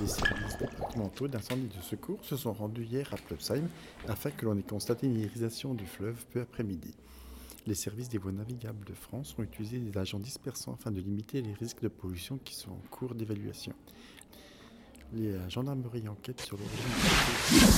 Les services départementaux d'incendie de secours se sont rendus hier à Plopsheim afin que l'on ait constaté une irisation du fleuve peu après-midi. Les services des voies navigables de France ont utilisé des agents dispersants afin de limiter les risques de pollution qui sont en cours d'évaluation. Les euh, gendarmeries enquêtent sur l'origine